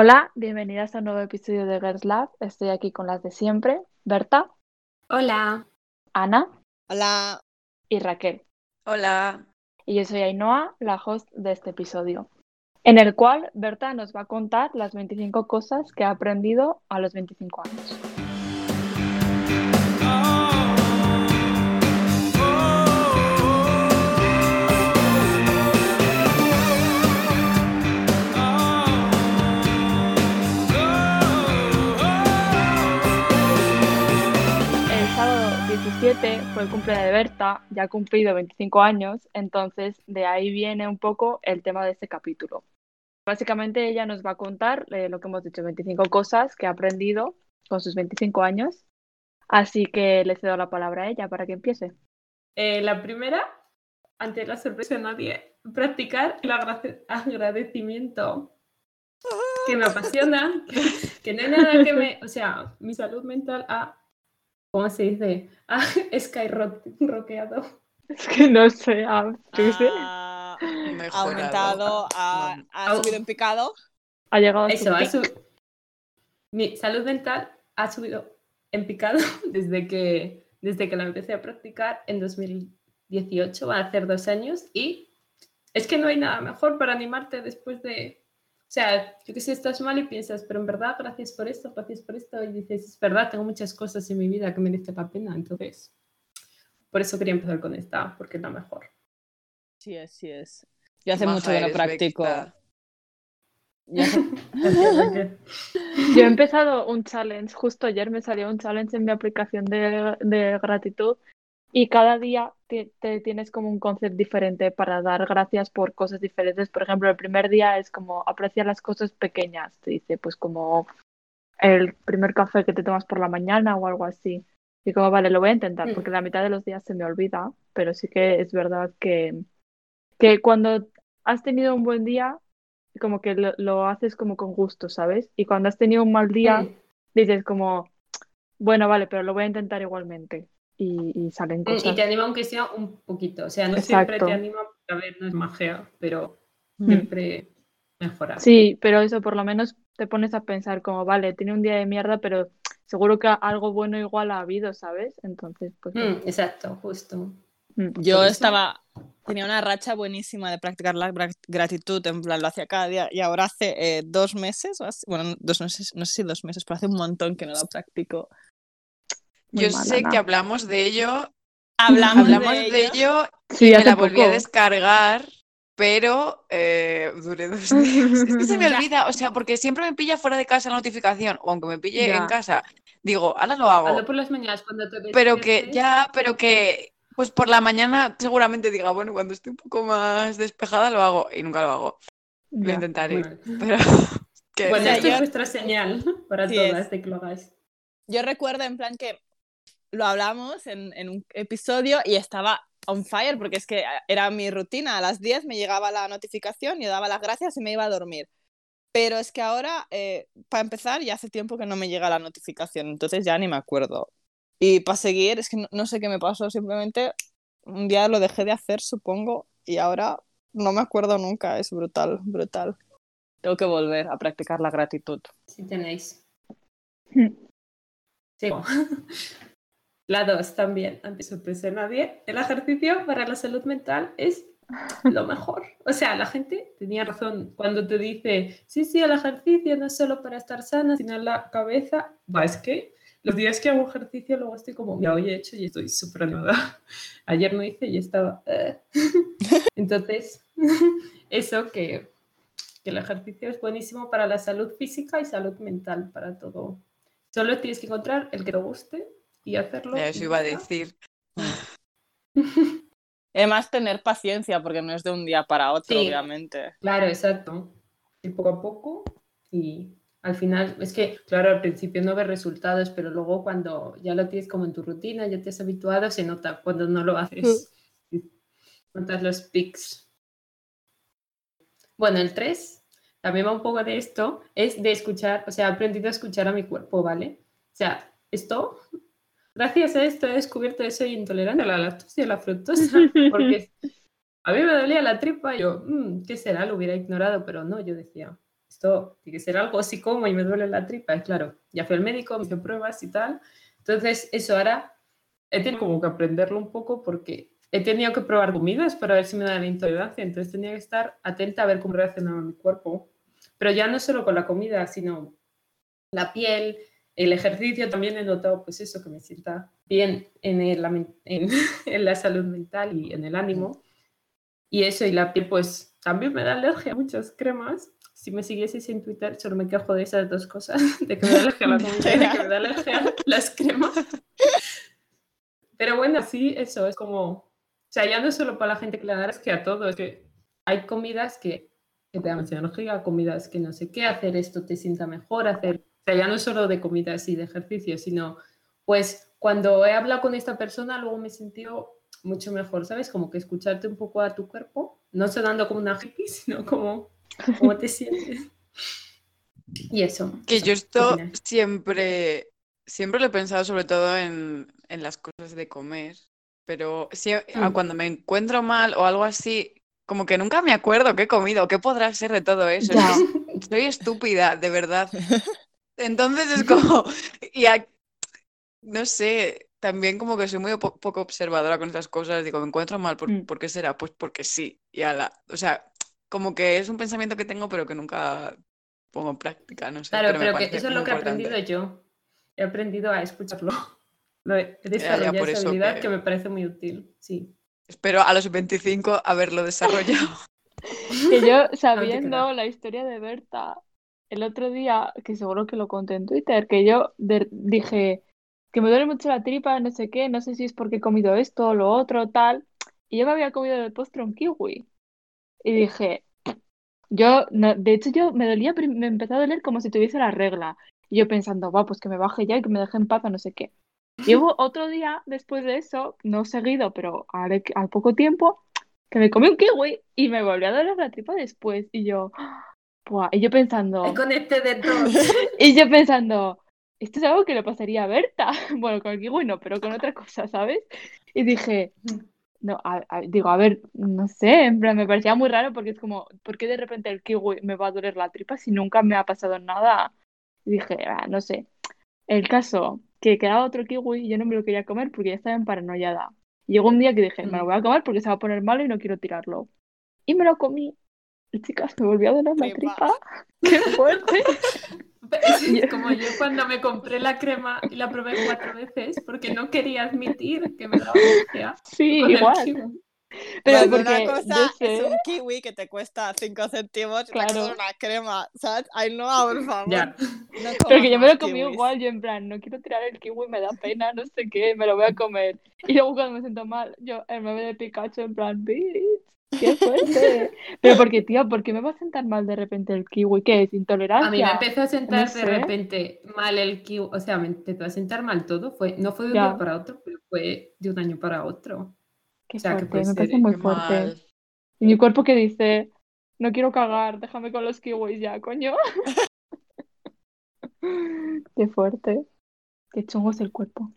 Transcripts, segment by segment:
Hola, bienvenidas a un nuevo episodio de Girls Lab. Estoy aquí con las de siempre, Berta, Hola. Ana Hola. y Raquel. Hola. Y yo soy Ainhoa, la host de este episodio, en el cual Berta nos va a contar las 25 cosas que ha aprendido a los 25 años. 2017 fue el cumpleaños de Berta, ya ha cumplido 25 años, entonces de ahí viene un poco el tema de este capítulo. Básicamente ella nos va a contar eh, lo que hemos dicho, 25 cosas que ha aprendido con sus 25 años, así que le cedo la palabra a ella para que empiece. Eh, la primera, ante la sorpresa de nadie, practicar el agradecimiento que me apasiona, que, que no hay nada que me... O sea, mi salud mental ha ¿cómo se dice? Ha skyrockeado. Es que no sé, ah, yo qué sé, Ha aumentado, ha, No. ha subido en picado. ha llegado a su Eso, ha pic. sub- mi salud mental ha subido en picado desde que, desde que la empecé a practicar en 2018, va a hacer dos años, y es que no hay nada mejor para animarte después de... O sea, yo que sé, estás mal y piensas, pero en verdad, gracias por esto, gracias por esto, y dices, es verdad, tengo muchas cosas en mi vida que merecen la pena, entonces, por eso quería empezar con esta, porque es la mejor. Sí es, sí es. Yo hace Maja mucho que no eres, practico. Yo hace- Yo he empezado un challenge, justo ayer me salió un challenge en mi aplicación de, de gratitud y cada día te, te tienes como un concepto diferente para dar gracias por cosas diferentes. Por ejemplo, el primer día es como apreciar las cosas pequeñas, te dice, pues como el primer café que te tomas por la mañana o algo así. Y como, vale, lo voy a intentar Mm. porque la mitad de los días se me olvida, pero sí que es verdad que, que cuando has tenido un buen día, como que lo, lo haces como con gusto, ¿sabes? Y cuando has tenido un mal día, Mm. dices como, bueno, vale, pero lo voy a intentar igualmente. Y, y salen Mm, cosas. Y te anima aunque sea un poquito. O sea, no siempre Exacto. te anima, porque a ver, no es magia, pero Mm. siempre mejora. Sí, pero eso por lo menos te pones a pensar como, vale, tiene un día de mierda, pero seguro que algo bueno igual ha habido, ¿sabes? Entonces, pues... Mm, exacto, justo. mm. Yo estaba. Tenía una racha buenísima de practicar la gra- gratitud, en plan, lo hacía cada día. Y ahora hace eh, dos meses, o así- bueno, dos meses, no sé si dos meses, pero hace un montón que no lo practico. Muy Yo mala, sé que hablamos de ello, Hablamos, hablamos de, de ello. Sí, y me la volví a descargar, pero eh, duré dos días. Es que se me olvida, o sea, porque siempre me pilla fuera de casa la notificación, o aunque me pille Ya. en casa, digo, ahora lo hago. Hazlo por las mañanas cuando te Pero que ya, pero que pues por la mañana seguramente diga, bueno, cuando esté un poco más despejada lo hago y nunca lo hago. Lo intentaré, Bueno, pero que Bueno, esto es vuestra señal para Sí, todas es. de que lo hagáis. Yo recuerdo en plan que lo hablamos en, en un episodio y estaba on fire porque es que era mi rutina. A las 10 me llegaba la notificación, yo daba las gracias y me iba a dormir. Pero es que ahora, eh, para empezar, ya hace tiempo que no me llega la notificación, entonces ya ni me acuerdo. Y para seguir, es que no, no sé qué me pasó, simplemente un día lo dejé de hacer, supongo, y ahora no me acuerdo nunca, es brutal, brutal. Tengo que volver a practicar la gratitud. Si tenéis. Mm. La 2 también, ante sorpresa nadie. El ejercicio para la salud mental es lo mejor. O sea, la gente tenía razón cuando te dice, sí, sí, el ejercicio no es solo para estar sana, sino en la cabeza. Va, es que los días que hago ejercicio luego estoy como, ya hoy he hecho y estoy súper animada. Ayer no hice y estaba... "Eh". Entonces, eso que, que el ejercicio es buenísimo para la salud física y salud mental, para todo. Solo tienes que encontrar el que te guste y hacerlo. eso iba a decir. Además, tener paciencia, porque no es de un día para otro, Sí. obviamente. Claro, exacto. Y poco a poco y al final, es que, claro, al principio no ves resultados, pero luego cuando ya lo tienes como en tu rutina, ya te has habituado, se nota cuando no lo haces. Notas los pics. Bueno, el 3, también va un poco de esto, es de escuchar, o sea, he aprendido a escuchar a mi cuerpo, ¿vale? O sea, esto, gracias a esto he descubierto que soy intolerante a la lactosa y a la fructosa, porque a mí me dolía la tripa y yo, "Mm, ¿qué será? Lo hubiera ignorado, pero no, yo decía, es esto tiene que ser algo así como y me duele la tripa. Y claro, ya fui al médico, me hizo pruebas y tal. Entonces, eso ahora he tenido como que aprenderlo un poco porque he tenido que probar comidas para ver si me da la intolerancia. Entonces, tenía que estar atenta a ver cómo reaccionaba mi cuerpo. Pero ya no solo con la comida, sino la piel, el ejercicio también he notado pues eso, que me sienta bien en, el, en, en, la salud mental y en el ánimo. Y eso, y la piel pues también me da alergia a muchas cremas. Si me siguieseis en Twitter, solo me quejo de esas dos cosas, de que me da alergia a la comida y de que me da alergia a las cremas. Pero bueno, sí, eso es como, o sea, ya no solo para la gente que le da alergia a todo, es que hay comidas que, que te dan energía, comidas que no sé qué, hacer esto te sienta mejor, hacer ya no solo de comidas y de ejercicio, sino pues cuando he hablado con esta persona luego me he sentido mucho mejor, ¿sabes? Como que escucharte un poco a tu cuerpo, no sonando como una hippie, sino como cómo te sientes. Y eso. Que yo esto siempre, siempre lo he pensado sobre todo en, en las cosas de comer, pero si, mm. cuando me encuentro mal o algo así, como que nunca me acuerdo qué he comido, qué podrá ser de todo eso. Soy estúpida, de verdad. Entonces es como, y no sé, también como que soy muy poco observadora con estas cosas, digo, me encuentro mal, ¿por, mm. ¿por qué será? Pues porque sí, y la o sea, como que es un pensamiento que tengo pero que nunca pongo en práctica, no sé. Claro, pero, que eso es lo que he aprendido yo, he aprendido a escucharlo, he desarrollado esa habilidad que... me parece muy útil, sí. Espero a los 25 haberlo desarrollado. que yo, sabiendo la historia de Berta, el otro día, que seguro que lo conté en Twitter, que yo dije que me duele mucho la tripa, no sé qué, no sé si es porque he comido esto o lo otro, tal. Y yo me había comido el postre un kiwi. Y dije, yo, no, de hecho yo me dolía, me empezó a doler como si tuviese la regla. Y yo pensando, va, pues que me baje ya y que me deje en paz o no sé qué. Y hubo otro día después de eso, no seguido, pero al, al poco tiempo, que me comí un kiwi y me volvió a doler la tripa después. Y yo, y yo pensando. Con este de todo. y yo pensando, esto es algo que le pasaría a Berta. Bueno, con el kiwi no, pero con otra cosa, ¿sabes? Y dije, no, digo, a ver, no sé, en plan, me parecía muy raro porque es como, ¿por qué de repente el kiwi me va a doler la tripa si nunca me ha pasado nada? Y dije, ah, no sé. El caso, que quedaba otro kiwi y yo no me lo quería comer porque ya estaba en paranoiada. llegó un día que dije, me lo voy a comer porque se va a poner malo y no quiero tirarlo. Y me lo comí chicas, me volvió a doler la tripa. ¡Qué fuerte! Es como yo cuando me compré la crema y la probé cuatro veces porque no quería admitir que me daba alergia. Sí, igual. Pero porque, una cosa es un kiwi que te cuesta 5 céntimos y claro. una crema, ¿sabes? Ay, no, por favor. Ya. No Pero que yo me lo comí igual, yo en plan, no quiero tirar el kiwi, me da pena, no sé qué, me lo voy a comer. Y luego cuando me siento mal, yo el meme de Pikachu en plan, bitch. ¡Qué fuerte! Pero porque, tío, ¿por qué me va a sentar mal de repente el kiwi? ¿Qué es? ¿Intolerancia? A mí me empezó a sentar de repente mal el kiwi, o sea, me empezó a sentar mal todo. Fue, no fue de un día para otro, pero fue de un año para otro. Qué fuerte, me parece muy fuerte. Y mi cuerpo que dice, no quiero cagar, déjame con los kiwis ya, coño. Qué fuerte. Qué chungo es el cuerpo.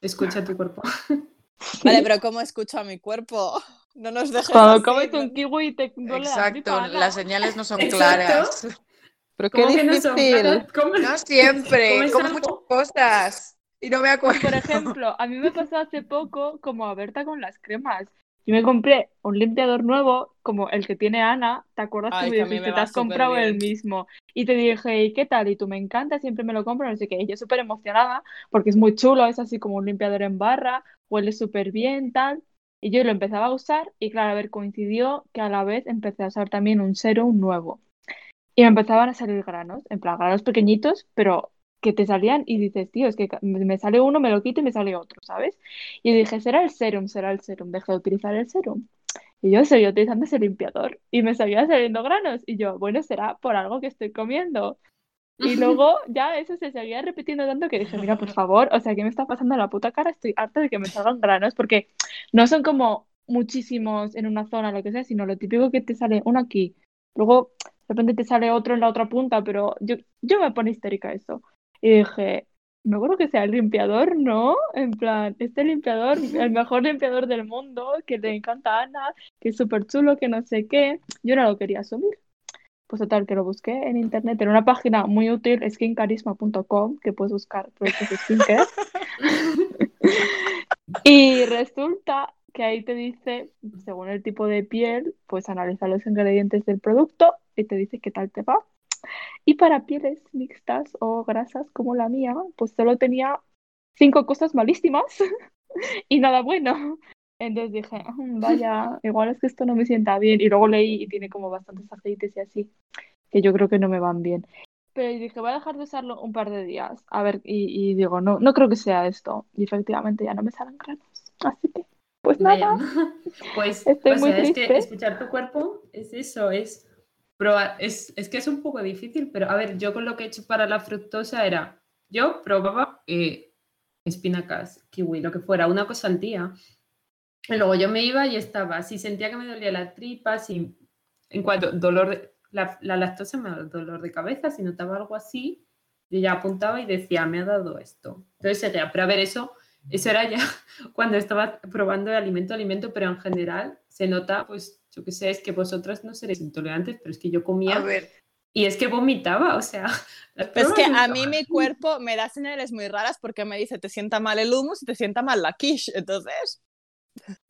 Escucha tu cuerpo. Vale, pero ¿cómo escucho a mi cuerpo? No nos dejes Cuando comes un kiwi y te duele Exacto, las señales no son claras. Pero qué difícil. No, no siempre, como muchas cosas. Y no me acuerdo. Por ejemplo, a mí me pasó hace poco como a Berta con las cremas. Yo me compré un limpiador nuevo, como el que tiene Ana. ¿Te acuerdas que me dijiste, te has comprado el mismo? Y te dije, ¿y qué tal? Y tú me encanta, siempre me lo compro, no sé qué. Y yo súper emocionada porque es muy chulo, es así como un limpiador en barra, huele súper bien, tal. Y yo lo empezaba a usar y claro, a ver, coincidió que a la vez empecé a usar también un serum nuevo. Y me empezaban a salir granos, en plan granos pequeñitos, pero que te salían y dices, tío, es que me sale uno, me lo quito y me sale otro, ¿sabes? Y dije, será el serum, será el serum, dejé de utilizar el serum. Y yo seguía utilizando ese limpiador y me seguían saliendo granos. Y yo, bueno, será por algo que estoy comiendo. Y luego ya eso se seguía repitiendo tanto que dije, mira, por favor, o sea, ¿qué me está pasando la puta cara? Estoy harta de que me salgan granos porque no son como muchísimos en una zona, lo que sea, sino lo típico que te sale uno aquí, luego de repente te sale otro en la otra punta, pero yo, yo me pone histérica eso. Y dije, no creo que sea el limpiador, ¿no? En plan, este limpiador, el mejor limpiador del mundo, que le encanta a Ana, que es súper chulo, que no sé qué, yo no lo quería asumir. Pues total, que lo busqué en internet, en una página muy útil, skincarisma.com, que puedes buscar productos de skincare. Y resulta que ahí te dice, según el tipo de piel, pues analiza los ingredientes del producto y te dice qué tal te va. Y para pieles mixtas o grasas como la mía, pues solo tenía cinco cosas malísimas y nada bueno. Entonces dije, "Mm, vaya, igual es que esto no me sienta bien. Y luego leí y tiene como bastantes aceites y así, que yo creo que no me van bien. Pero dije, voy a dejar de usarlo un par de días. A ver, y, y digo, no, no creo que sea esto. Y efectivamente ya no me salen granos. Así que, pues Vaya. nada. Pues, Estoy o muy sea, es que triste. escuchar tu cuerpo es eso, es probar, es, es que es un poco difícil, pero a ver, yo con lo que he hecho para la fructosa era, yo probaba eh, espinacas, kiwi, lo que fuera, una cosa al día. Y luego yo me iba y estaba, si sentía que me dolía la tripa, si en cuanto dolor de, la, la lactosa me da dolor de cabeza, si notaba algo así, yo ya apuntaba y decía, me ha dado esto. Entonces seguía, pero a ver, eso, eso era ya cuando estaba probando de alimento alimento, pero en general se nota, pues yo qué sé, es que vosotras no seréis intolerantes, pero es que yo comía A ver, y es que vomitaba, o sea. es que a mí mi cuerpo me da señales muy raras porque me dice te sienta mal el hummus y te sienta mal la quiche. Entonces,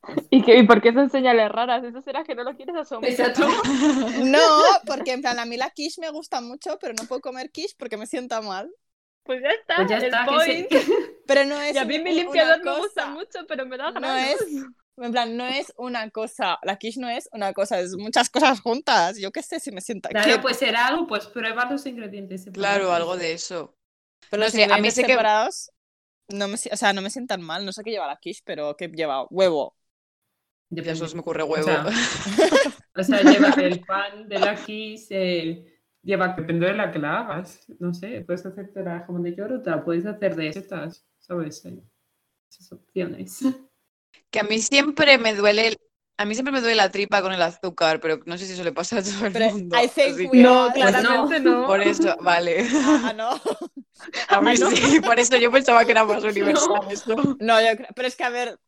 ¿Y, que, ¿Y por qué son señales raras? ¿Eso será que no lo quieres asumir? No, porque en plan a mí la quiche me gusta mucho, pero no puedo comer quiche porque me sienta mal. Pues ya está, Pues ya el está, point. se- Pero no es Y a mí mi limpiador me cosa. gusta mucho, pero me da No es, en plan, no es una cosa. La quiche no es una cosa, es muchas cosas juntas. Yo qué sé si me sienta Claro, ¿qué? pues era algo, pues prueba los ingredientes. claro, algo de eso. Pero no los sé, a mí sí que- separados no me, si- o sea, no me sientan mal. No sé qué lleva la quiche, pero ¿qué lleva? Huevo. Solo se me ocurre O huevo. sea, O sea, lleva el pan de la el- lleva, depende de la que la hagas. No sé, puedes hacerte la jamón de la puedes hacer de setas, ¿sabes? Hay esas opciones. Que a mí siempre me duele, el- a mí siempre me duele la tripa con el azúcar, pero no sé si eso le pasa a todo el Pero mundo. I think así we que- No, claramente no. Por eso, vale. Ah, no. A mí Ah, no. sí, por eso yo pensaba que era más universal eso. No, yo creo. Pero es que, a ver,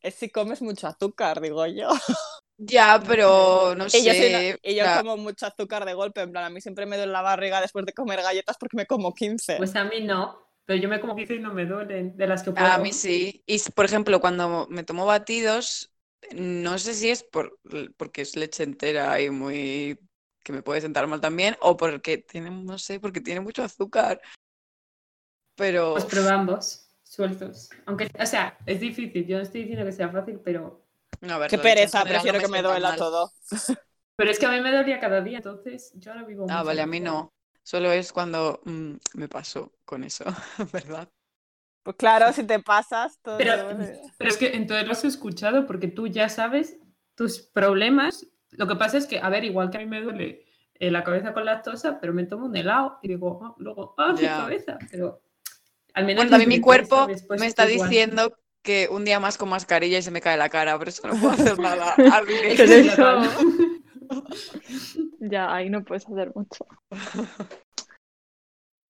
es si comes mucho azúcar, digo yo. Ya, pero no sé. Y yo, soy una- y yo como mucho azúcar de golpe. En plan, a mí siempre me duele la barriga después de comer galletas porque me como 15. Pues a mí no, pero yo me como 15 y no me duelen de las que puedo. A mí sí. Y por ejemplo, cuando me tomo batidos, no sé si es por, porque es leche entera y muy que me puede sentar mal también, o porque tiene, no sé, porque tiene mucho azúcar. Pero Pues prueba ambos, sueltos. Aunque, o sea, es difícil, yo no estoy diciendo que sea fácil, pero, no, a ver, Qué pereza, general no prefiero que me duela mal. todo. pero es que a mí me dolía cada día, entonces yo ahora vivo Ah, mucho vale, a mí no. Solo es cuando mm, me pasó con eso, ¿verdad? Pues claro, si te pasas, todo Pero, pero es que entonces lo has escuchado porque tú ya sabes tus problemas. Lo que pasa es que, a ver, igual que a mí me duele eh, la cabeza con lactosa, pero me tomo un helado y digo, ah, luego, ah, mi Ya. cabeza. Pero al menos Bueno, también mi cuerpo ¿sabes? Me está igual. diciendo que un día más con mascarilla y se me cae la cara, pero eso no puedo hacer nada. Ya, ahí no puedes hacer mucho.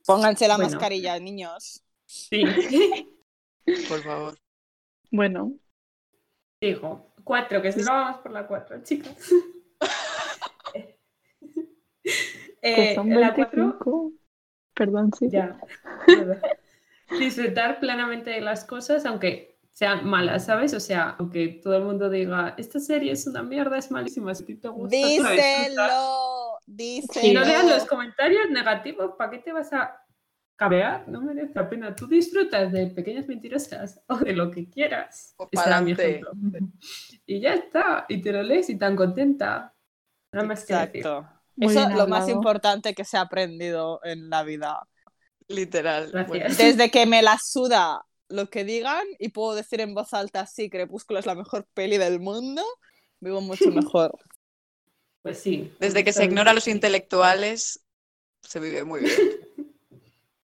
Pónganse la Bueno. mascarilla, niños. Sí. Por favor. Bueno, Digo, cuatro, que si no vamos por la cuatro, chicas. que Eh, son la cuatro 25. Perdón, sí. Ya. Disfrutar plenamente de las cosas, aunque sean malas, ¿sabes? O sea, aunque todo el mundo diga, esta serie es una mierda, es malísima, si te gusta, tú la disfrutas". Díselo, díselo. Si no leas los comentarios negativos, ¿para qué te vas a cabear? No merece la pena. Tú disfrutas de pequeñas mentirosas o de lo que quieras. O era mi ejemplo. Y ya está. Y te lo lees y tan contenta. Nada más que decir. Exacto. Muy Eso es lo más importante que se ha aprendido en la vida. Literal. Bueno, Desde que me la suda lo que digan y puedo decir en voz alta, sí, Crepúsculo es la mejor peli del mundo, vivo mucho mejor. Pues sí. desde que se ignora a los intelectuales, se vive muy bien.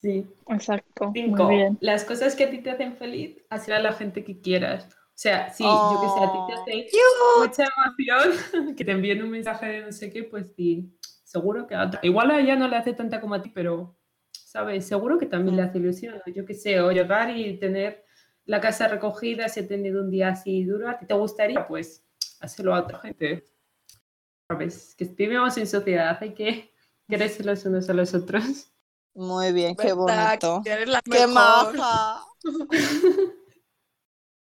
Sí. Exacto. Cinco. Muy bien. Las cosas que a ti te hacen feliz, hacer a la gente que quieras. O sea, si yo que sé, a ti te Oh. hace mucha emoción que te envíen un mensaje de no sé qué, pues sí, seguro que a otra. Igual a ella no le hace tanta como a ti, pero, ¿sabes? Seguro que también le hace ilusión. ¿no? Yo que sé, o llegar y tener la casa recogida si he tenido un día así duro, ¿a ti te gustaría? Pues hacerlo a otra gente. sabes, que vivimos en sociedad, hay que quererse los unos a los otros. Muy bien, qué bonito. ¡Qué maja!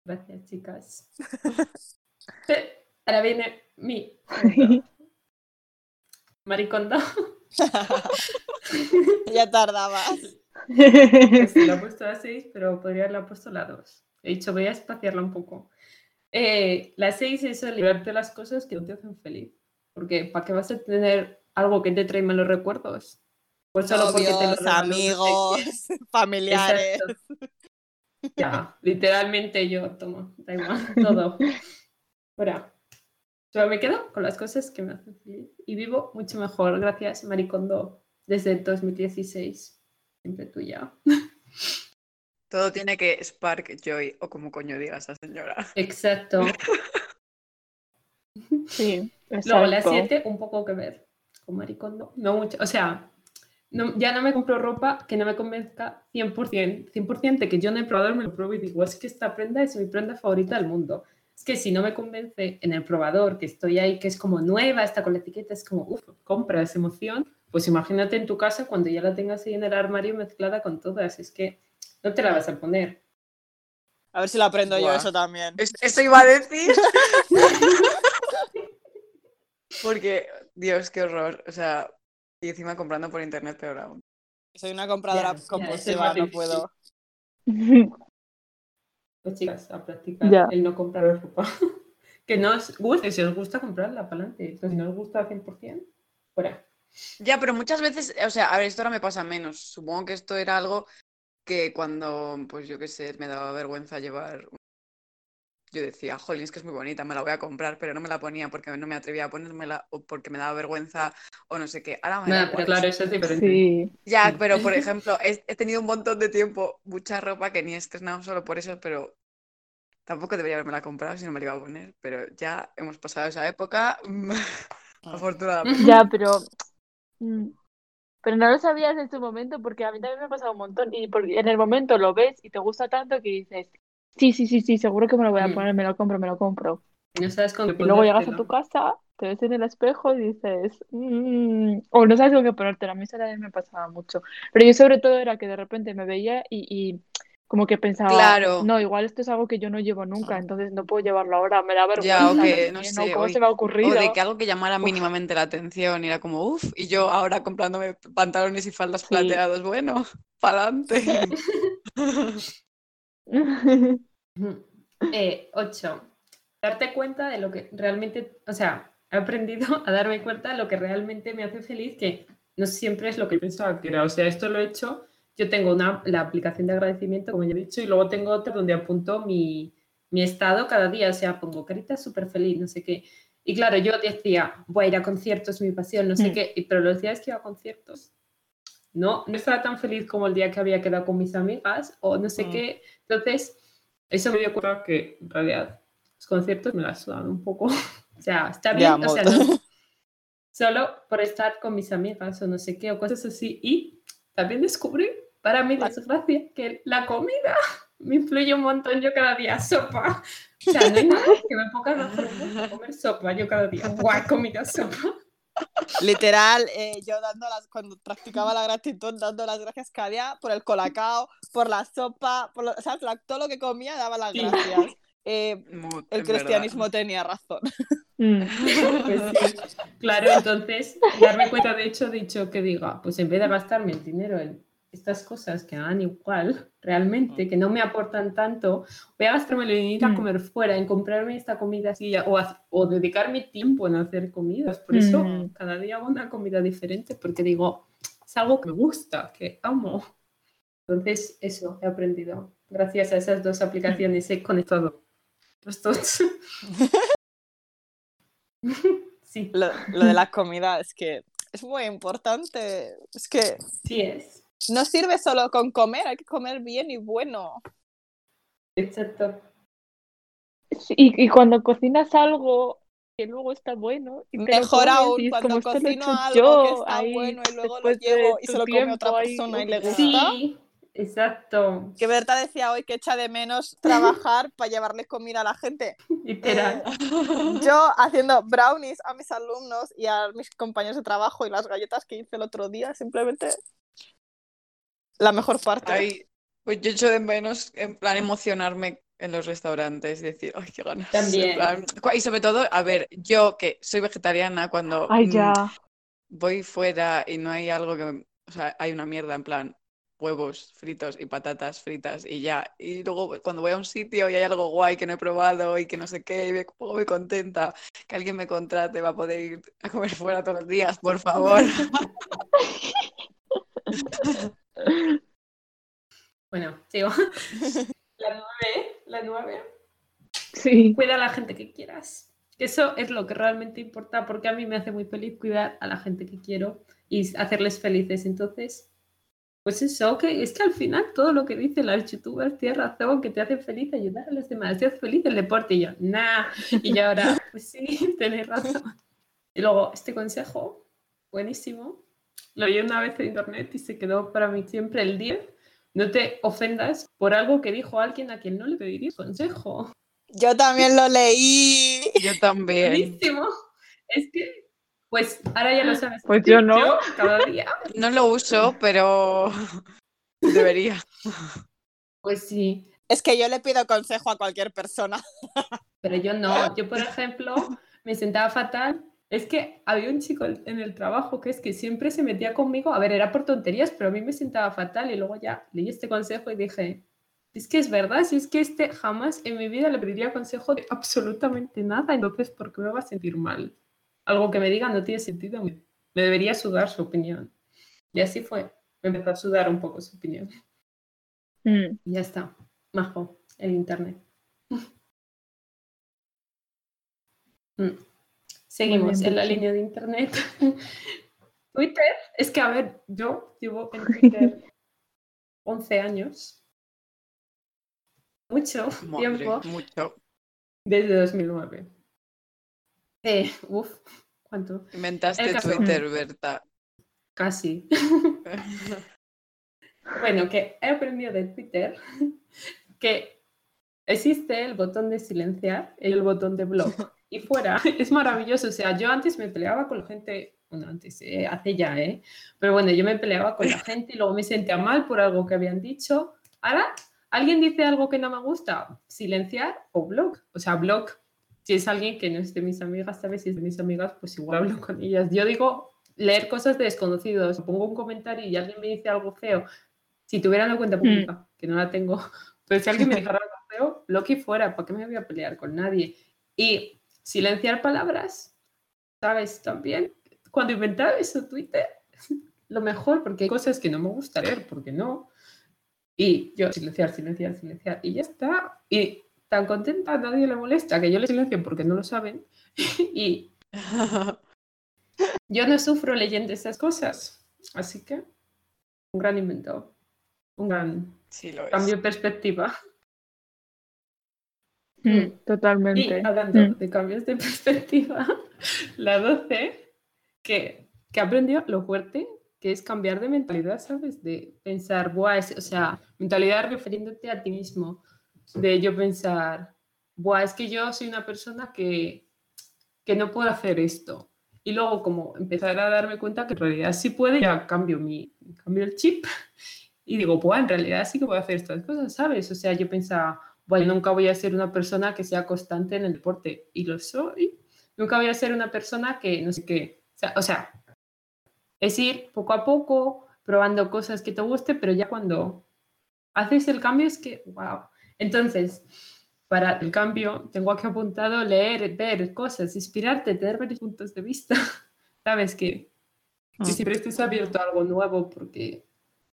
Gracias, chicas. Ahora viene mi maricondo. ya tardabas. Pues la he puesto a 6, pero podría haberla puesto la 2. He dicho, voy a espaciarla un poco. Eh, la 6 es el librarte de las cosas que no te hacen feliz. Porque ¿para qué vas a tener algo que te trae malos recuerdos? Pues solo porque te lo Novios, regaló no sé amigos, familiares. Exacto. Ya, literalmente yo tomo, da igual, todo. Ahora, solo me quedo con las cosas que me hacen feliz y vivo mucho mejor. Gracias, Maricondo, desde el 2016. Siempre tuya. Todo tiene que spark joy, o como coño diga esa señora. Exacto. Sí, Luego la exacto. 7, un poco que ver con Maricondo. No mucho, o sea, no- ya no me compro ropa que no me convenzca 100%. 100% de que yo no he probado, me lo pruebo y digo, es que esta prenda es mi prenda favorita del mundo. Es que si no me convence en el probador, que estoy ahí, que es como nueva, está con la etiqueta, es como, uff, compra esa emoción. Pues imagínate en tu casa cuando ya la tengas ahí en el armario mezclada con todas. Es que no te la vas a poner. A ver si lo aprendo yo eso también. Es- Eso iba a decir. Porque, Dios, qué horror. O sea, y encima comprando por internet peor aún. Soy una compradora es compulsiva, no puedo. Pues chicas, a practicar Ya. el no comprar ropa. que no os guste, si os gusta comprarla para adelante. Si no os gusta al 100%, fuera. Ya, pero muchas veces, o sea, a ver, esto ahora me pasa menos. Supongo que esto era algo que cuando, pues yo qué sé, me daba vergüenza llevar. Yo decía, jolín, es que es muy bonita, me la voy a comprar, pero no me la ponía porque no me atrevía a ponérmela o porque me daba vergüenza o no sé qué. Ahora me pero claro, eso es diferente. Sí, Ya, pero por ejemplo, he, he tenido un montón de tiempo mucha ropa que ni he estrenado solo por eso, pero tampoco debería haberme la comprado si no me la iba a poner. Pero ya hemos pasado esa época, afortunadamente. ya, pero. mm, Pero no lo sabías en su momento porque a mí también me ha pasado un montón. Y porque en el momento lo ves y te gusta tanto que dices, sí, sí, sí, sí, seguro que me lo voy a Mm. poner, me lo compro, me lo compro. No sabes con qué Y luego llegas a tu casa, te ves en el espejo y dices, "Mm", o no sabes con qué ponértelo. A mí eso también me pasaba mucho. Pero yo sobre todo era que de repente me veía y, y como que pensaba, Claro. no, igual esto es algo que yo no llevo nunca, entonces no puedo llevarlo ahora, me da vergüenza. Ya, o no no sé, ¿Cómo hoy- se me ha O ocurrido? de que algo que llamara Uf. mínimamente la atención y era como, uff, y yo ahora comprándome pantalones y faldas Sí. plateados, bueno, pa'lante. Ujú. Eh, ocho. Darte cuenta de lo que realmente, o sea, he aprendido a darme cuenta de lo que realmente me hace feliz, que no siempre es lo que pensaba que era. O sea, esto lo he hecho. Yo tengo una, la aplicación de agradecimiento, como ya he dicho, y luego tengo otra donde apunto mi, mi estado cada día. O sea, pongo carita súper feliz, no sé qué. Y claro, yo decía, voy a ir a conciertos, mi pasión, no sé Mm. qué. Pero los días que iba a conciertos, no, no estaba tan feliz como el día que había quedado con mis amigas, o no sé Mm. qué. Entonces, eso me dio cuenta que en realidad los conciertos me la sudan un poco. O sea, está bien, Ya, o sea, no- solo por estar con mis amigas o no sé qué, o cosas así. Y también descubrí, para mi desgracia, que la comida me influye un montón. Yo cada día sopa. O sea, no hay nada que me ponga que comer sopa. Yo cada día, guay, comida, sopa. Literal, eh, yo dando las, cuando practicaba la gratitud, dando las gracias cada día por el colacao, por la sopa, por lo- ¿sabes? La- todo lo que comía daba las gracias. Eh, el cristianismo tenía razón. Mm. Pues sí, claro, entonces darme cuenta, de hecho, he dicho que diga, pues en vez de gastarme el dinero en estas cosas que dan igual, realmente, que no me aportan tanto, voy a gastármelo en ir a Mm. comer fuera, en comprarme esta comida así, o, o dedicarme tiempo en hacer comidas. Por eso Mm. cada día hago una comida diferente, porque digo, es algo que me gusta, que amo. Entonces, eso he aprendido. Gracias a esas dos aplicaciones he conectado los dos. sí. Lo, lo de la comida es que es muy importante. Es que Sí es. No sirve solo con comer, hay que comer bien y bueno. Exacto. Sí, Y, y cuando cocinas algo que luego está bueno, y te lo Mejor comes, aún y es cuando cocino algo yo, que está ahí, bueno y luego lo llevo y se lo come otra ahí, persona y le gusta. Sí, Exacto. Que Berta decía hoy que echa de menos trabajar para llevarle comida a la gente. Literal. Yo haciendo brownies a mis alumnos y a mis compañeros de trabajo y las galletas que hice el otro día, simplemente la mejor parte. Ay, pues yo echo de menos, en plan, emocionarme en los restaurantes, decir, ay, qué ganas. También. plan- Y sobre todo, a ver, yo que soy vegetariana, cuando Ay, mm, ya. voy fuera y no hay algo que, o sea, hay una mierda, en plan, huevos fritos y patatas fritas y ya. Y luego cuando voy a un sitio y hay algo guay que no he probado y que no sé qué, y me pongo muy contenta que alguien me contrate va a poder ir a comer fuera todos los días, por favor. Bueno, sigo. La nueve, la nueve. Sí. Cuida a la gente que quieras. Eso es lo que realmente importa porque a mí me hace muy feliz cuidar a la gente que quiero y hacerles felices. Entonces, pues eso, que es que al final todo lo que dicen las youtubers tiene razón, que te hace feliz ayudar a los demás, te hace feliz el deporte y yo, nah. Y yo ahora, pues sí, tenéis razón. Y luego, este consejo, buenísimo, lo oí una vez en internet y se quedó para mí siempre el 10. No te ofendas por algo que dijo alguien a quien no le pedirías consejo. Yo también lo leí. Yo también. Buenísimo. Es que, pues ahora ya lo sabes. Pues yo no. Yo cada día. No lo uso, pero debería. Pues sí, Es que yo le pido consejo a cualquier persona. pero yo no. Yo, por ejemplo, me sentaba fatal. Es que había un chico en el trabajo que es que siempre se metía conmigo. A ver, era por tonterías, pero a mí me sentaba fatal. Y luego ya leí este consejo y dije, es que es verdad, si es que este jamás en mi vida le pediría consejo de absolutamente nada. Entonces, ¿por qué me va a sentir mal? Algo que me diga no tiene sentido. Me, me debería sudar su opinión. Y así fue. Me empezó a sudar un poco su opinión. Mm. Y ya está. Majo, el internet. Mm. Seguimos en la línea de internet. Twitter, es que a ver, yo llevo en Twitter 11 años. Mucho Madre, tiempo mucho. desde 2009. Eh, uf, ¿cuánto? Inventaste. Twitter, Berta. Casi. Bueno, que he aprendido de Twitter que existe el botón de silenciar y el botón de blog. Y fuera es maravilloso. O sea, yo antes me peleaba con la gente, bueno, antes, eh, hace ya, ¿eh? Pero bueno, yo me peleaba con la gente y luego me sentía mal por algo que habían dicho. Ahora, alguien dice algo que no me gusta, silenciar o blog. O sea, blog, si es alguien que no es de mis amigas, ¿sabes? Si es de mis amigas, pues igual hablo con ellas. Yo digo leer cosas de desconocidos, pongo un comentario y alguien me dice algo feo, si tuviera una cuenta pública, que no la tengo, pero si alguien me dijera algo feo, lo que fuera, ¿para qué me voy a pelear con nadie? Y silenciar palabras, ¿sabes? También, cuando inventaba eso Twitter, lo mejor, porque hay cosas que no me gusta leer, porque no. Y yo silenciar, silenciar, silenciar, y ya está. Y tan contenta, nadie le molesta que yo le silencio porque no lo saben. y yo no sufro leyendo esas cosas. Así que, un gran invento. Un gran Sí, lo cambio de perspectiva. Mm, Y Totalmente. hablando Mm. de cambios de perspectiva, la 12, que, que aprendió lo fuerte que es cambiar de mentalidad, ¿sabes? De pensar, Buah, es- o sea, mentalidad refiriéndote a ti mismo, de yo pensar, Buah, es que yo soy una persona que, que no puedo hacer esto. Y luego como empezar a darme cuenta que en realidad sí puede, ya cambio, mi, cambio el chip y digo, Buah, en realidad sí que puedo hacer estas cosas, ¿sabes? O sea, yo pensaba, bueno, nunca voy a ser una persona que sea constante en el deporte y lo soy. Nunca voy a ser una persona que no sé qué. O sea, o sea, es ir poco a poco probando cosas que te guste, pero ya cuando haces el cambio es que, wow. Entonces, para el cambio, tengo aquí apuntado leer, ver cosas, inspirarte, tener varios puntos de vista. Sabes que, que Ah. siempre estés abierto a algo nuevo porque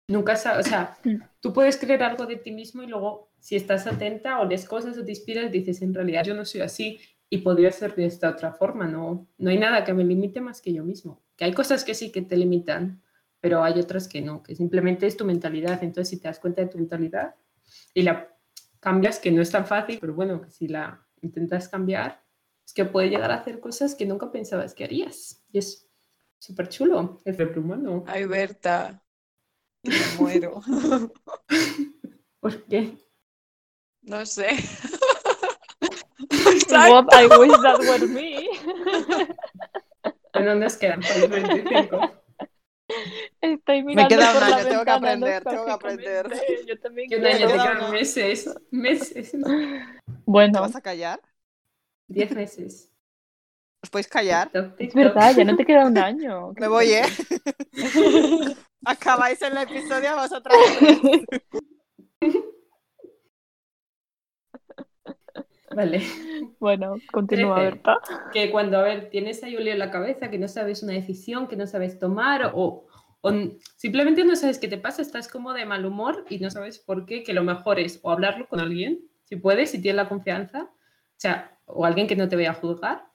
nunca sabes, o sea, Mm. tú puedes creer algo de ti mismo y luego si estás atenta o lees cosas o te inspiras, dices, en realidad yo no soy así y podría ser de esta otra forma, no, no hay nada que me limite más que yo mismo. Que hay cosas que sí que te limitan, pero hay otras que no, que simplemente es tu mentalidad. Entonces, si te das cuenta de tu mentalidad y la cambias, que no es tan fácil, pero bueno, que si la intentas cambiar, es que puedes llegar a hacer cosas que nunca pensabas que harías. Y es súper chulo, el ser humano. Ay, Berta. Me muero. ¿Por qué? No sé. What I wish that were me. Bueno, nos quedan para los 25. Estoy mirando queda un por año, tengo que aprender, tengo que aprender. Yo también año te queda quedan meses. Meses. ¿Te Bueno, vas a callar? Diez meses. ¿Os podéis callar? TikTok, es TikTok. verdad, ya no te queda un año. Me voy, ¿eh? Acabáis el episodio vosotras. Vale. Bueno, continúa. Berta. Que cuando, a ver, tienes ahí un lío en la cabeza, que no sabes una decisión, que no sabes tomar, o, o simplemente no sabes qué te pasa, estás como de mal humor y no sabes por qué, que lo mejor es o hablarlo con alguien, si puedes, si tienes la confianza, o sea, o alguien que no te vaya a juzgar,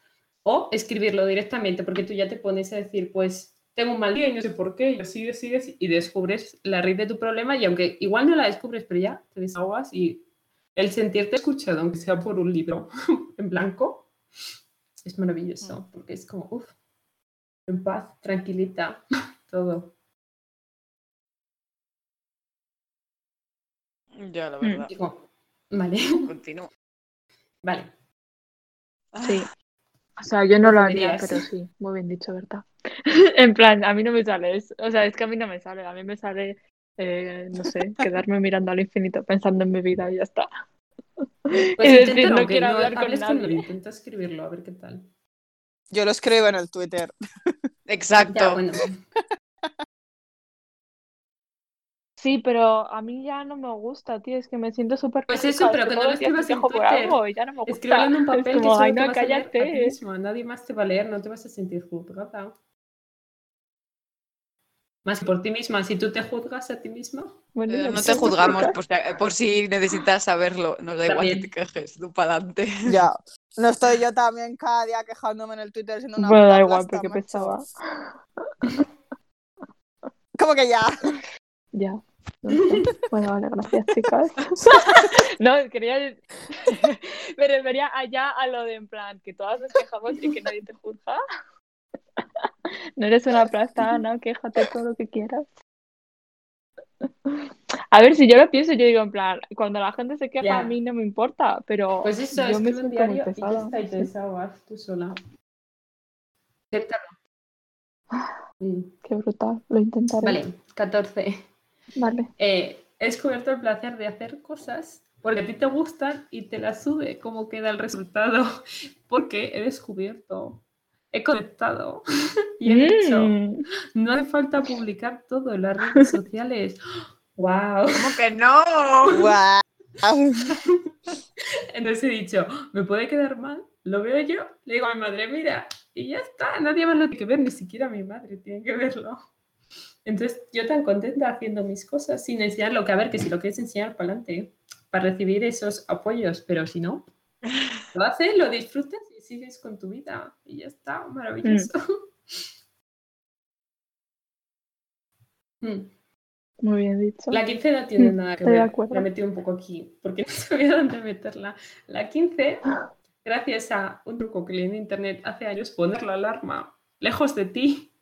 o escribirlo directamente, porque tú ya te pones a decir, pues tengo un mal día y no sé por qué, y sigues, sigues y descubres la raíz de tu problema y aunque igual no la descubres, pero ya te desahogas y el sentirte escuchado, aunque sea por un libro en blanco, es maravilloso, porque es como, uff, en paz, tranquilita, todo. Ya, la Mm. verdad. Digo, vale, Continúa. vale. Sí. O sea, yo no lo haría, pero sí, muy bien dicho, Berta. En plan, a mí no me sale, es- o sea, es que a mí no me sale, a mí me sale, eh, no sé, quedarme mirando al infinito pensando en mi vida y ya está. Pues y decir, inténtalo, no quiero hablar con nadie. intenta escribirlo, a ver qué tal. Yo lo escribo en el Twitter. Exacto. Ya, bueno, Sí, pero a mí ya no me gusta, tío, es que me siento súper Pues eso, es pero que que no todos lo escribas en Twitter. algo ya no me gusta. escríbelo en un Es papel que como, solo ay, te no, vas a leer a ti cállate. mismo, nadie más te va a leer, no te vas a sentir juzgada. Más que por ti misma, si tú te juzgas a ti misma, Bueno, Eh, no te juzgamos por si, por si necesitas saberlo. Nos da igual que te quejes, tú para adelante. Ya. No estoy yo también cada día quejándome en el Twitter siendo una Bueno, da igual, porque pensaba. ¿Cómo que ya? Ya. No. Bueno, vale, gracias, chicas. No, quería. Me refería allá a lo de en plan, que todas nos quejamos y que nadie te juzga. No eres una plasta, Ana, quéjate todo lo que quieras. A ver, si yo lo pienso, yo digo en plan, cuando la gente se queja a mí no me importa, pero pues eso, yo me escribe un diario y te desahogas tú sola. Inténtalo. Mm, Qué brutal, lo intentaré. Vale, 14. Vale. Eh, he descubierto el placer de hacer cosas porque a ti te gustan y te la sube cómo queda el resultado. Porque he descubierto, he conectado y he dicho, Mm. no hace falta publicar todo en las redes sociales. ¡Wow! ¿Cómo que no? Guau. Entonces he dicho, me puede quedar mal, lo veo yo, le digo a mi madre, mira, y ya está, nadie más lo tiene que ver, ni siquiera mi madre tiene que verlo. Entonces yo tan contenta haciendo mis cosas sin enseñarlo, que a ver, que si lo quieres enseñar para adelante, para recibir esos apoyos, pero si no, lo haces, lo disfrutas y sigues con tu vida y ya está, maravilloso. Mm. Muy bien dicho. La 15 no tiene Mm, nada que ver. La metí un poco aquí porque no sabía dónde meterla. La 15, gracias a un truco que leí en internet hace años, poner la alarma lejos de ti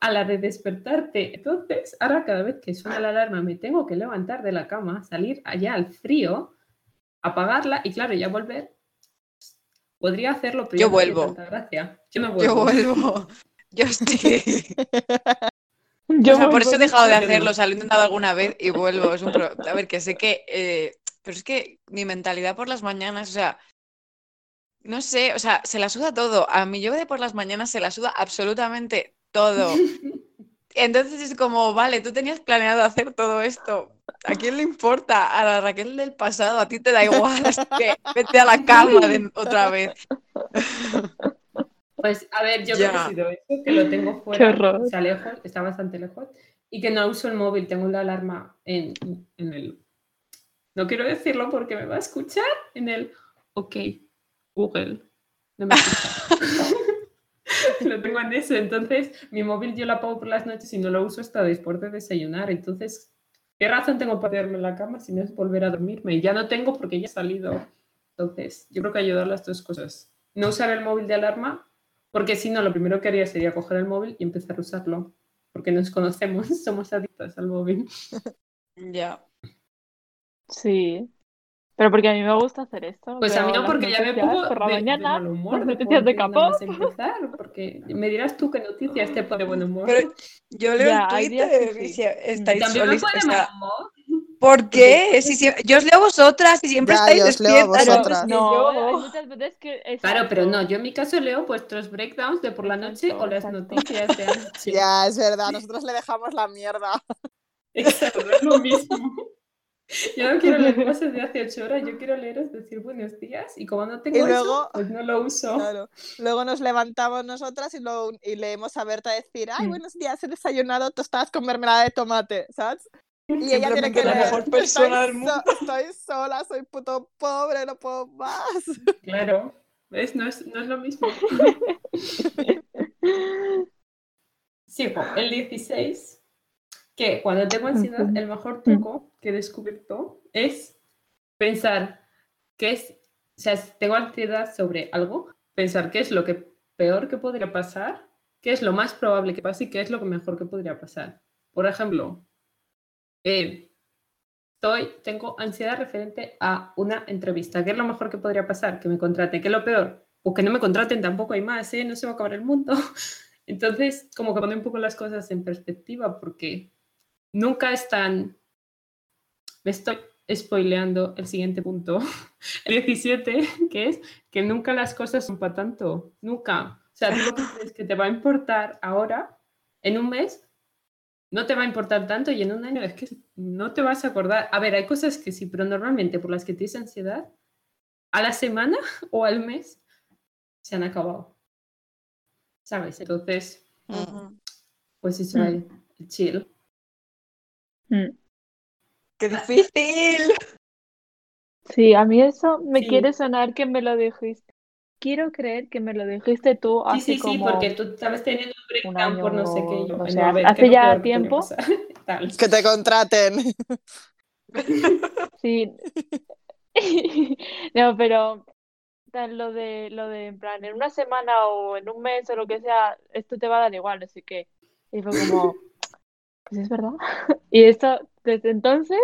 a la de despertarte. Entonces, ahora cada vez que suena la alarma me tengo que levantar de la cama, salir allá al frío, apagarla y claro, ya volver. Podría hacerlo, pero Yo ya no tiene vuelvo. gracia. Yo Yo vuelvo. vuelvo. Yo estoy. Yo o sea, por vuelvo eso he de- dejado de Yo hacerlo. O sea, lo he intentado alguna vez y vuelvo. Es un pro- A ver, que sé que. eh, Pero es que mi mentalidad por las mañanas, o sea. No sé, o sea, se la suda todo. A mi yo de por las mañanas se la suda absolutamente todo. Entonces es como, vale, tú tenías planeado hacer todo esto. ¿A quién le importa? A la Raquel del pasado, a ti te da igual, así que vete a la cama de- otra vez. Pues a ver, yo creo que ha sido eso, que lo tengo fuera, sea, lejos, está bastante lejos, y que no uso el móvil, tengo la alarma en, en el... No quiero decirlo porque me va a escuchar en el... Ok, Google. No me escucha. lo tengo en eso, entonces mi móvil yo lo apago por las noches y no lo uso hasta después de desayunar, entonces, ¿qué razón tengo para quedarme en la cama si no es volver a dormirme? Y ya no tengo porque ya he salido. Entonces, yo creo que ayudar las dos cosas. No usar el móvil de alarma porque si no, lo primero que haría sería coger el móvil y empezar a usarlo. porque nos conocemos, somos adictos al móvil. Ya. Sí. Pero porque a mí me gusta hacer esto. Pues a mí no, porque ya me pongo por la de, de mañana. mal humor. las de noticias de capó. empezar, porque me dirás tú qué noticias te pone buen humor. Pero yo leo Ya, en Twitter sí. si estáis También me pone mal humor. ¿Por qué? Si sie- yo os leo a vosotras y siempre Ya, estáis despiertas. Pero que no, yo. hay muchas veces que. Claro, pero no, yo en mi caso leo vuestros breakdowns de por la noche Exacto, o las exacto. noticias de anoche. Ya, es verdad, nosotros le dejamos la mierda. Exacto, es lo mismo. Yo no quiero leer cosas de hace ocho horas, yo quiero leeros decir buenos días y como no tengo Y eso, luego- pues no lo uso. Claro. Luego nos levantamos nosotras y, lo, y leemos a Berta decir, ay, Mm. buenos días, he desayunado tostadas con mermelada de tomate, ¿sabes? Y ella tiene que la leer, mejor persona estoy, del mundo. so- estoy sola, soy puto pobre, no puedo más. Claro, ¿ves? No es, no es lo mismo. Sigo, el 16, que cuando tengo ansiedad, el mejor truco que he descubierto es pensar qué es, o sea, tengo ansiedad sobre algo, pensar qué es lo que peor que podría pasar, qué es lo más probable que pase y qué es lo mejor que podría pasar. Por ejemplo, eh, estoy, tengo ansiedad referente a una entrevista. ¿Qué es lo mejor que podría pasar? Que me contraten. ¿Qué es lo peor? O que no me contraten tampoco hay más, ¿eh? No se va a acabar el mundo. Entonces, como que pone un poco las cosas en perspectiva porque nunca están... Me estoy spoileando el siguiente punto. El 17, que es que nunca las cosas son para tanto. Nunca. O sea, tú lo que crees que te va a importar ahora, en un mes, no te va a importar tanto y en un año es que no te vas a acordar. A ver, hay cosas que sí, pero normalmente por las que tienes ansiedad, a la semana o al mes se han acabado. ¿Sabes? Entonces, pues eso es el chill. ¡Qué difícil! Sí, a mí eso me Sí. quiere sonar que me lo dijiste. Quiero creer que me lo dijiste tú Sí, hace sí, sí, como porque tú estabas teniendo un breakdown por no sé qué. yo, o "No, sea, a ver, hace ¿qué es lo ya que tiempo". Tal. Que te contraten. Sí. No, pero tal, lo de lo de en plan, en una semana o en un mes o lo que sea, esto te va a dar igual, así que. Y fue como, pues es verdad. Y esto, desde entonces,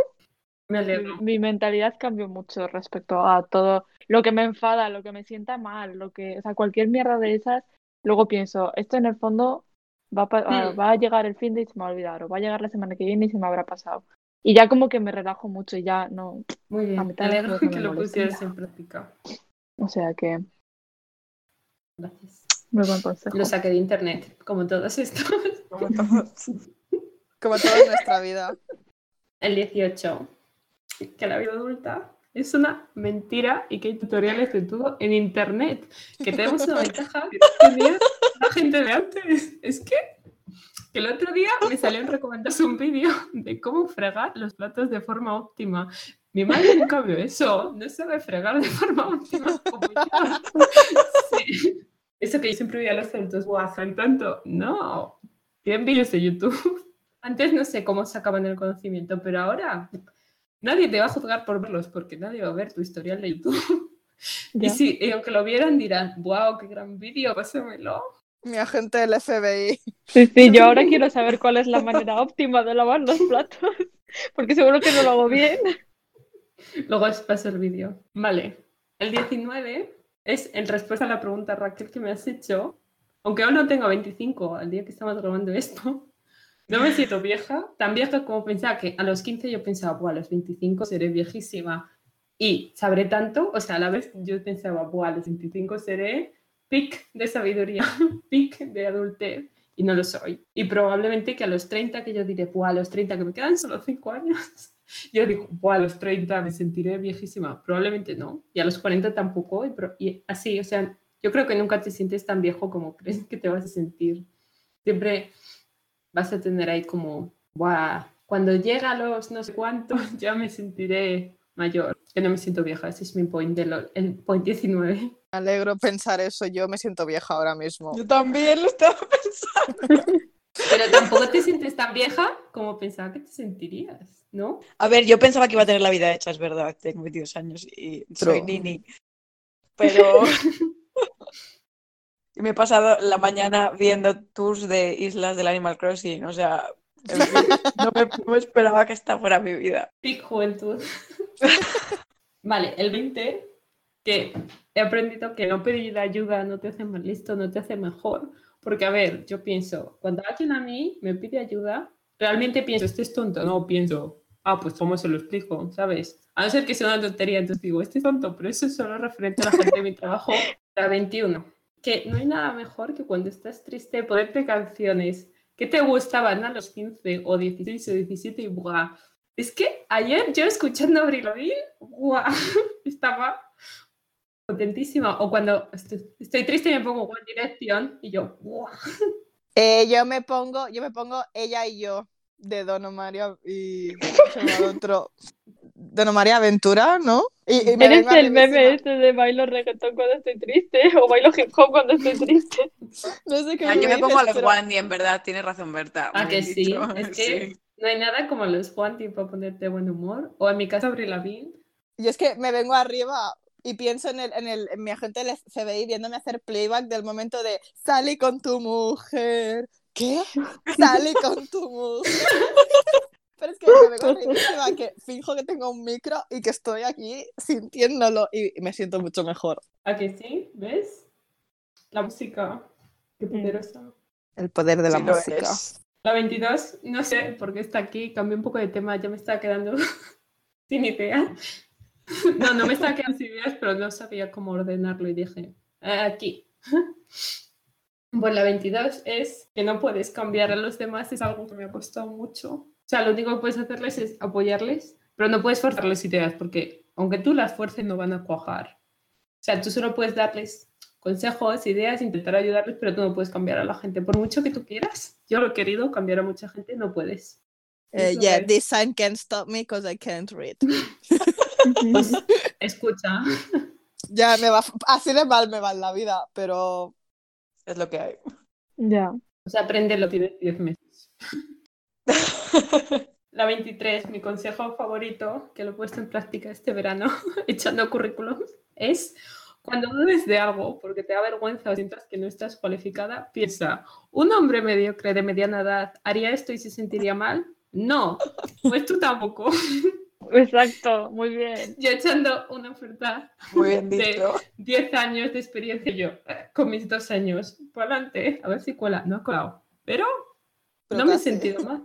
Me mi, alegro. mi mentalidad cambió mucho respecto a todo lo que me enfada, lo que me sienta mal, lo que, o sea, cualquier mierda de esas, luego pienso, esto en el fondo va a, Mm. va a llegar el fin de y se me va a olvidar, o va a llegar la semana que viene y se me habrá pasado. Y ya como que me relajo mucho y ya no, Muy A bien. Me alegro que que me lo pusieras en práctica. o sea que Gracias. muy buen consejo. Lo saqué de internet, como todos estos. Como todos. Como toda nuestra vida. El 18, que la vida adulta es una mentira y que hay tutoriales de todo en internet. Que tenemos una ventaja que la gente de antes. Es que, que el otro día me salió en un vídeo de cómo fregar los platos de forma óptima. Mi madre nunca vio eso, no sabe fregar de forma óptima. Eso que yo siempre veía a los adultos, guau, tanto. No, tienen vídeos de YouTube. Antes no sé cómo sacaban el conocimiento, pero ahora nadie te va a juzgar por verlos porque nadie va a ver tu historial de YouTube. Ya. Y, si, y aunque lo vieran dirán, wow, qué gran vídeo, pásamelo. Mi agente del FBI. Sí, sí, yo ahora quiero saber cuál es la manera óptima de lavar los platos, porque seguro que no lo hago bien. Luego os paso el vídeo. Vale. El 19 es en respuesta a la pregunta, Raquel, que me has hecho. Aunque aún no tengo 25 al día que estamos grabando esto, no me siento vieja. Tan vieja como pensaba que a los 15 yo pensaba, Buah, a los 25 seré viejísima y sabré tanto. O sea, a la vez yo pensaba, Buah, a los 25 seré pic de sabiduría, pic de adultez. Y no lo soy. Y probablemente que a los 30 que yo diré, Buah, a los 30 que me quedan solo 5 años. Yo digo, Buah, a los 30 me sentiré viejísima. Probablemente no. Y a los 40 tampoco. Y, y así, o sea, yo creo que nunca te sientes tan viejo como crees que te vas a sentir. Siempre vas a tener ahí como, Buah, cuando llega a los no sé cuántos ya me sentiré mayor. Que no me siento vieja. Ese es mi point, de lo- el point 19. Me alegro pensar eso. Yo me siento vieja ahora mismo. Yo también lo estaba pensando. Pero tampoco te sientes tan vieja como pensaba que te sentirías, ¿no? A ver, yo pensaba que iba a tener la vida hecha, es verdad. Tengo 22 años y soy True. nini. Pero me he pasado la mañana viendo tours de islas del Animal Crossing. O sea, en fin, no, me, no esperaba que esta fuera mi vida. Pic juventud. vale, el 20, que he aprendido que no pedir ayuda no te hace más listo, no te hace mejor. Porque, a ver, yo pienso, cuando alguien a mí me pide ayuda, realmente pienso, este es tonto, no pienso, ah, pues cómo se lo explico, ¿sabes? A no ser que sea una tontería, entonces digo, este es tonto, pero eso es solo referente a la gente de mi trabajo. La 21, que no hay nada mejor que cuando estás triste ponerte canciones que te gustaban a los 15 o 16 o 17 y ¡buah! Es que ayer yo escuchando Avril Lavigne, ¡buah! Estaba contentísima. O cuando estoy, triste y me pongo One Direction y yo, ¡buah! Eh, yo me pongo, yo me pongo ella y yo de Don María y ¿cómo se llama el otro Don María Aventura, ¿no? Y, y me Eres el meme este de bailo reggaetón cuando estoy triste o bailo hip hop cuando estoy triste. No sé qué Ah, yo me dices, pongo a los pero- Wandy, en verdad, tienes razón, Berta. Ah, que sí. dicho. Es que Sí. no hay nada como los Juan para ponerte buen humor. O en mi caso, Avril Lavigne. Yo es que me vengo arriba y pienso en, el, en, el, en mi agente del FBI viéndome hacer playback del momento de salí con tu mujer. ¿Qué? Salí con tu mujer. Pero es que me arribísima, que finjo que tengo un micro y que estoy aquí sintiéndolo y, me siento mucho mejor. ¿A que sí? ¿Ves? La música. Qué Mm. poderosa. El poder de la Sí música. La 22, no sé por qué está aquí, cambié un poco de tema, ya me estaba quedando sin idea. No, no me estaba quedando sin ideas, pero no sabía cómo ordenarlo y dije, "Eh, aquí. Pues la 22 es que no puedes cambiar a los demás, es algo que me ha costado mucho. O sea, lo único que puedes hacerles es apoyarles, pero no puedes forzarles ideas, porque aunque tú las fuerces no van a cuajar. O sea, tú solo puedes darles consejos, ideas, intentar ayudarles, pero tú no puedes cambiar a la gente. Por mucho que tú quieras, yo lo he querido cambiar a mucha gente, no puedes. Es lo yeah, que- this sign can't stop me because I can't read. Pues, escucha, Ya me va, así de mal me va en la vida, pero Es lo que hay. Ya. o sea, apréndelo, tienes 10 meses. La 23, mi consejo favorito, que lo he puesto en práctica este verano, echando currículums, es cuando dudes de algo porque te da vergüenza o sientas que no estás cualificada, piensa, ¿un hombre mediocre de mediana edad haría esto y se sentiría mal? No, pues tú tampoco. Exacto, muy bien. Yo echando una oferta Muy bien De- dicho. 10 años de experiencia yo, eh, con mis dos años, por adelante, a ver si cuela. No ha colado, pero, Pero no me he sentido mal.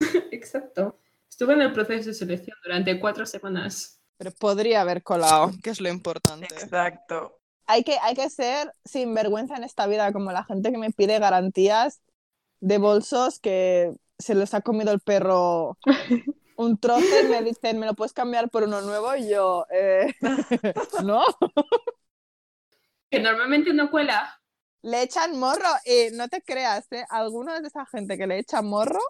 Exacto. Estuve en el proceso de selección durante cuatro semanas. Pero podría haber colado, que es lo importante. Exacto. Hay que, hay que ser sinvergüenza en esta vida, como la gente que me pide garantías de bolsos que se los ha comido el perro un trozo y me dicen, ¿me lo puedes cambiar por uno nuevo? Y yo, eh, no. Que normalmente no cuela. Le echan morro y no te creas, ¿eh? Algunos de esa gente que le echa morro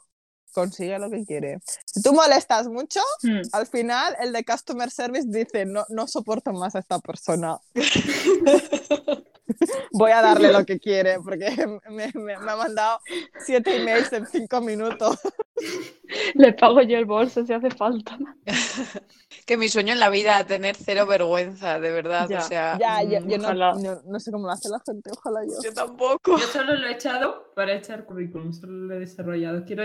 consigue lo que quiere. Si tú molestas mucho, Hmm. al final el de Customer Service dice, no, no soporto más a esta persona. Voy a darle lo que quiere porque me, me- me ha mandado siete emails en cinco minutos. Le pago yo el bolso si hace falta. Que mi sueño en la vida, tener cero vergüenza, de verdad. Ya, O sea, Ya, yo, Mm, yo no, ojalá. no- no sé cómo lo hace la gente, ojalá yo. yo tampoco. Yo solo lo he echado para echar currículum, solo lo he desarrollado. Quiero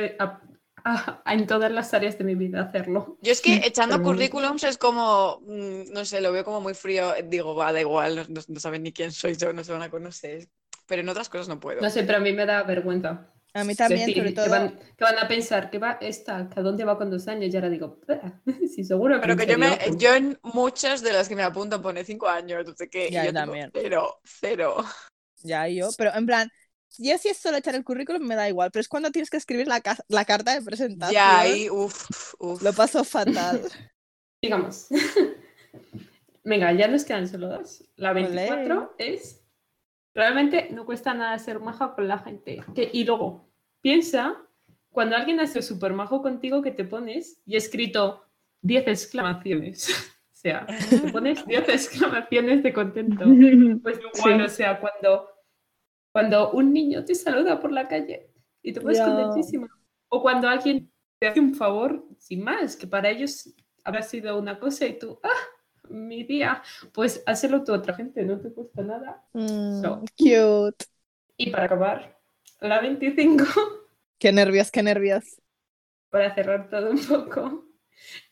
a- a- en todas las áreas de mi vida hacerlo. Yo es que echando Pero- currículums es como, mm, no sé, lo veo como muy frío. Digo, va, da igual, no, no- saben ni quién soy yo, no se van a conocer. Pero en otras cosas no puedo. No sé, pero a mí me da vergüenza. A mí también, decir, sobre que todo. van, que van a pensar que va esta, que a dónde va con dos años, y ahora digo, sí, seguro Pero en que yo, me, yo en muchas de las que me apunto pone cinco años, no sé qué. Ya, yo también. cero, cero. Ya yo, pero en plan, yo si es solo echar el currículum me da igual, pero es cuando tienes que escribir la, ca- la carta de presentación. Ya ahí, uff, uff. Lo paso fatal. Digamos. Venga, ya nos quedan solo dos. La Olé. 24 es. Realmente no cuesta nada ser maja con la gente. Que- y luego, piensa, cuando alguien ha sido súper majo contigo, que te pones y he escrito 10 exclamaciones. o sea, te pones 10 exclamaciones de contento. Pues igual, Sí. o sea, cuando, cuando un niño te saluda por la calle y te pones Ya. contentísima. O cuando alguien te hace un favor sin más, que para ellos habrá sido una cosa y tú, ah, mi día, pues hazlo tú a otra gente, no te cuesta nada. Mm, So. Cute. Y para acabar, la 25, Qué nervios, qué nervios. para cerrar todo un poco,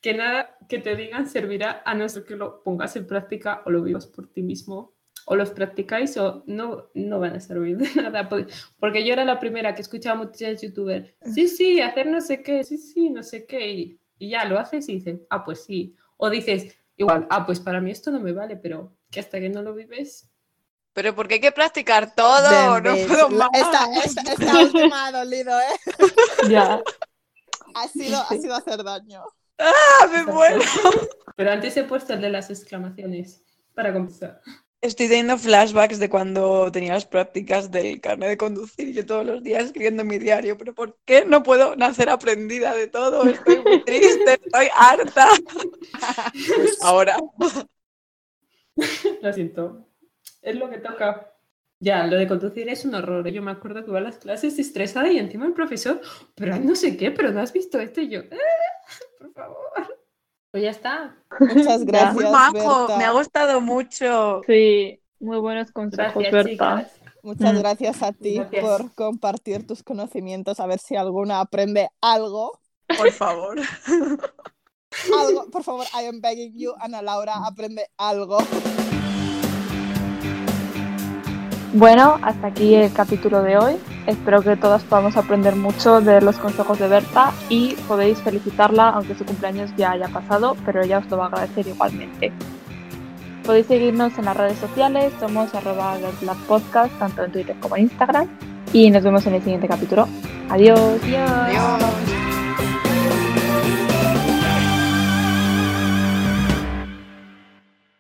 que nada que te digan servirá a no ser que lo pongas en práctica o lo vivas por ti mismo. O los practicáis o no, no van a servir de nada. por- Porque yo era la primera que escuchaba a muchos youtubers. Sí, sí, hacer no sé qué, sí, sí, no sé qué. Y, y ya lo haces y dices, ah, pues sí. O dices, igual, ah, pues para mí esto no me vale, pero que hasta que no lo vives. Pero porque hay que practicar todo, no puedo más. esta, esta, esta última ha dolido, ¿eh? Ya. Ha sido, ha sido hacer daño. ¡Ah, me muero! Pero antes he puesto el de las exclamaciones para compensar. Estoy teniendo flashbacks de cuando tenía las prácticas del carnet de conducir y yo todos los días escribiendo en mi diario, pero ¿por qué no puedo nacer aprendida de todo? Estoy muy triste, estoy harta. Pues ahora, Lo siento. Es lo que toca. Ya, lo de conducir es un horror. Yo me acuerdo que iba a las clases estresada y encima el profesor, pero no sé qué, pero no has visto esto y yo, "Ah, por favor. Pues ya está. Muchas gracias. muy majo, Berta. me ha gustado mucho. Sí, muy buenos consejos, Gracias, Berta. chicas. Muchas Mm. gracias a ti Gracias. por compartir tus conocimientos, a ver si alguna aprende algo. Por favor. Algo, por favor, I am begging you, Ana Laura, aprende algo. Bueno, hasta aquí el capítulo de hoy. Espero que todas podamos aprender mucho de los consejos de Berta y podéis felicitarla, aunque su cumpleaños ya haya pasado, pero ella os lo va a agradecer igualmente. Podéis seguirnos en las redes sociales, somos arroba tanto en Twitter como en Instagram, y nos vemos en el siguiente capítulo. Adiós. Adiós.